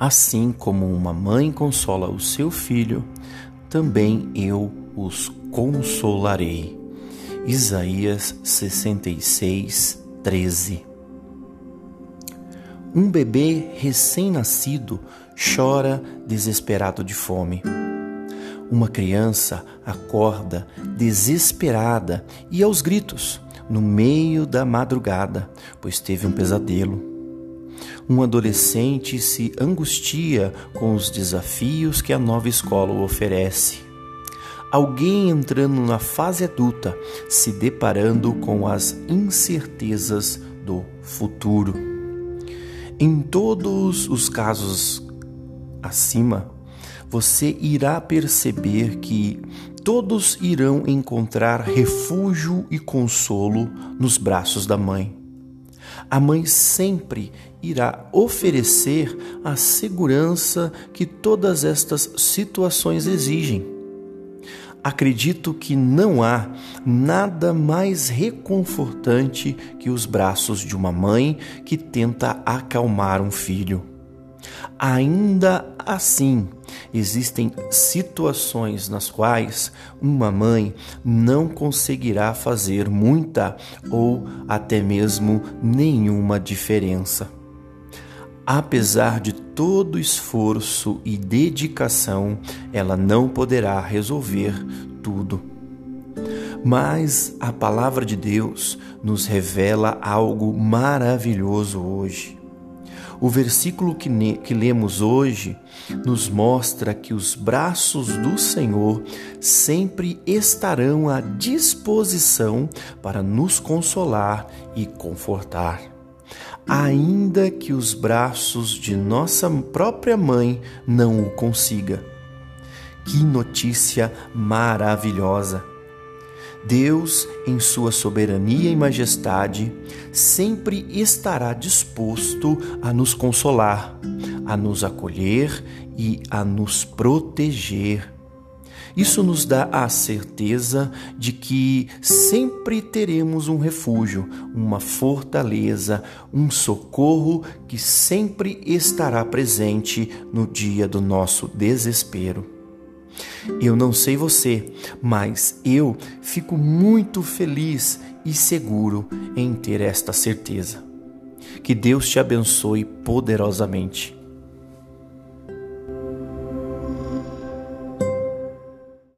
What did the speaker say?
Assim como uma mãe consola o seu filho, também eu os consolarei. Isaías 66, 13 Um bebê recém-nascido chora desesperado de fome. Uma criança acorda desesperada e aos gritos no meio da madrugada, pois teve um pesadelo. Um adolescente se angustia com os desafios que a nova escola oferece. Alguém entrando na fase adulta, se deparando com as incertezas do futuro. Em todos os casos acima, você irá perceber que todos irão encontrar refúgio e consolo nos braços da mãe. A mãe sempre irá oferecer a segurança que todas estas situações exigem. Acredito que não há nada mais reconfortante que os braços de uma mãe que tenta acalmar um filho. Ainda assim, existem situações nas quais uma mãe não conseguirá fazer muita ou até mesmo nenhuma diferença. Apesar de todo esforço e dedicação, ela não poderá resolver tudo. Mas a palavra de Deus nos revela algo maravilhoso hoje. O versículo que, que lemos hoje nos mostra que os braços do Senhor sempre estarão à disposição para nos consolar e confortar. Ainda que os braços de nossa própria mãe não o consiga. Que notícia maravilhosa! Deus, em sua soberania e majestade, sempre estará disposto a nos consolar, a nos acolher e a nos proteger. Isso nos dá a certeza de que sempre teremos um refúgio, uma fortaleza, um socorro que sempre estará presente no dia do nosso desespero. Eu não sei você, mas eu fico muito feliz e seguro em ter esta certeza. Que Deus te abençoe poderosamente.